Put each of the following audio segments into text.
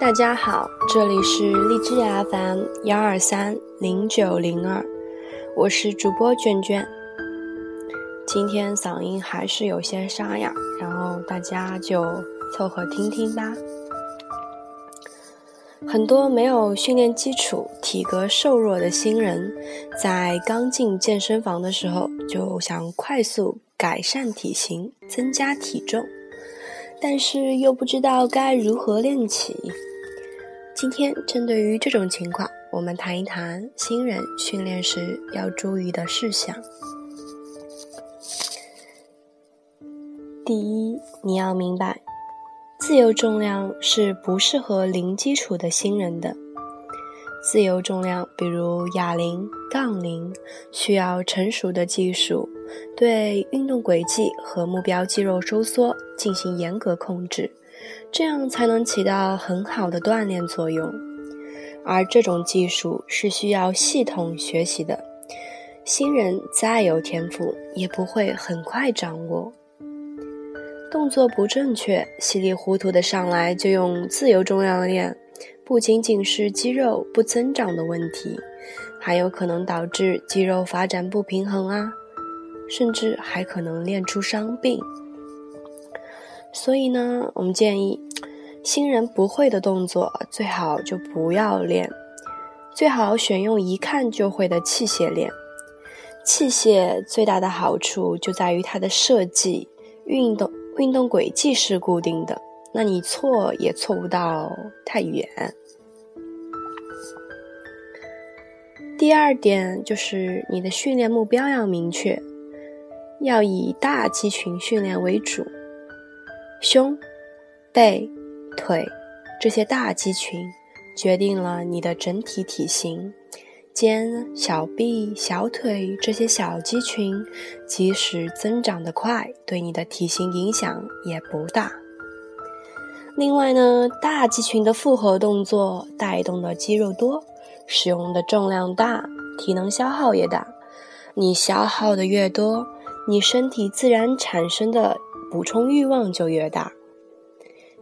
大家好，这里是荔枝 FM 幺二三零九零二，我是主播卷卷。今天嗓音还是有些沙哑，然后大家就凑合听听吧。很多没有训练基础、体格瘦弱的新人，在刚进健身房的时候就想快速改善体型、增加体重，但是又不知道该如何练起。今天针对于这种情况，我们谈一谈新人训练时要注意的事项。第一，你要明白，自由重量是不适合零基础的新人的。自由重量，比如哑铃、杠铃，需要成熟的技术，对运动轨迹和目标肌肉收缩进行严格控制，这样才能起到很好的锻炼作用。而这种技术是需要系统学习的，新人再有天赋，也不会很快掌握。动作不正确，稀里糊涂的上来就用自由重量练，不仅仅是肌肉不增长的问题，还有可能导致肌肉发展不平衡啊，甚至还可能练出伤病。所以呢，我们建议新人不会的动作最好就不要练，最好选用一看就会的器械练。器械最大的好处就在于它的设计、运动。运动轨迹是固定的，那你错也错不到太远。第二点就是你的训练目标要明确，要以大肌群训练为主，胸、背、腿这些大肌群决定了你的整体体型。肩、小臂、小腿这些小肌群，即使增长得快，对你的体型影响也不大。另外呢，大肌群的复合动作带动的肌肉多，使用的重量大，体能消耗也大。你消耗的越多，你身体自然产生的补充欲望就越大。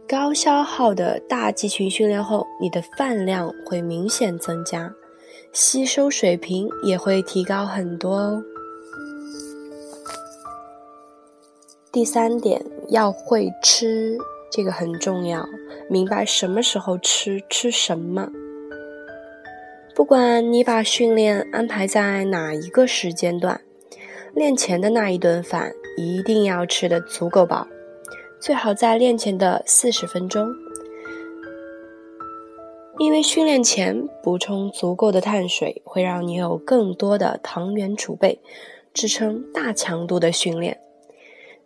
高消耗的大肌群训练后，你的饭量会明显增加。吸收水平也会提高很多哦。第三点，要会吃，这个很重要，明白什么时候吃，吃什么。不管你把训练安排在哪一个时间段，练前的那一顿饭一定要吃的足够饱，最好在练前的四十分钟。因为训练前补充足够的碳水，会让你有更多的糖原储备，支撑大强度的训练。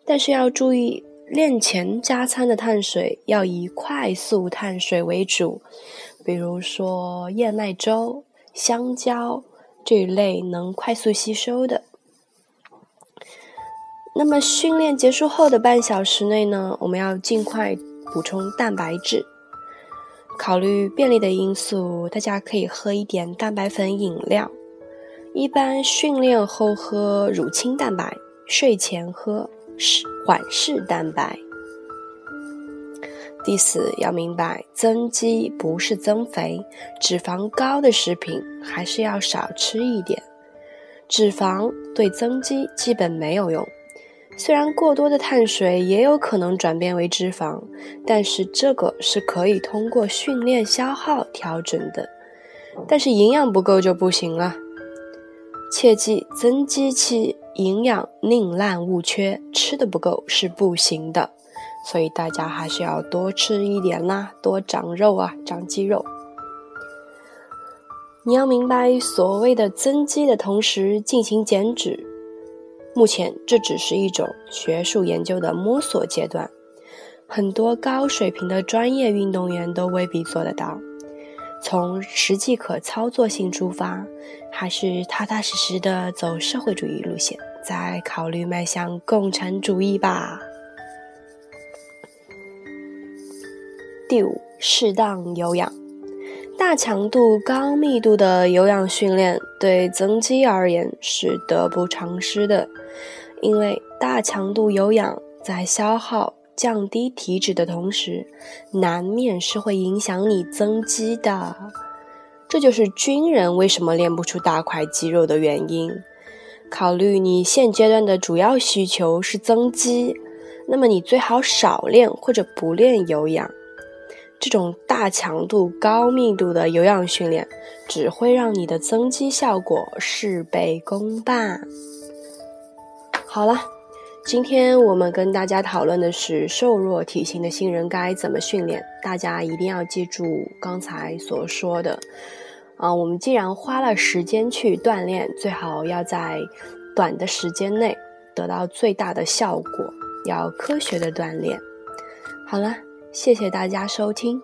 但是要注意，练前加餐的碳水要以快速碳水为主，比如说燕麦粥、香蕉这一类能快速吸收的。那么训练结束后的半小时内呢，我们要尽快补充蛋白质。考虑便利的因素，大家可以喝一点蛋白粉饮料。一般训练后喝乳清蛋白，睡前喝是缓释蛋白。第四，要明白增肌不是增肥，脂肪高的食品还是要少吃一点。脂肪对增肌基本没有用。虽然过多的碳水也有可能转变为脂肪，但是这个是可以通过训练消耗调整的。但是营养不够就不行了。切记，增肌期营养宁滥勿缺，吃的不够是不行的。所以大家还是要多吃一点啦，多长肉啊，长肌肉。你要明白，所谓的增肌的同时进行减脂。目前这只是一种学术研究的摸索阶段，很多高水平的专业运动员都未必做得到。从实际可操作性出发，还是踏踏实实的走社会主义路线，再考虑迈向共产主义吧。第五，适当有氧。大强度、高密度的有氧训练对增肌而言是得不偿失的，因为大强度有氧在消耗、降低体脂的同时，难免是会影响你增肌的。这就是军人为什么练不出大块肌肉的原因。考虑你现阶段的主要需求是增肌，那么你最好少练或者不练有氧。这种大强度、高密度的有氧训练，只会让你的增肌效果事倍功半。好了，今天我们跟大家讨论的是瘦弱体型的新人该怎么训练。大家一定要记住刚才所说的啊，我们既然花了时间去锻炼，最好要在短的时间内得到最大的效果，要科学的锻炼。好了。谢谢大家收听。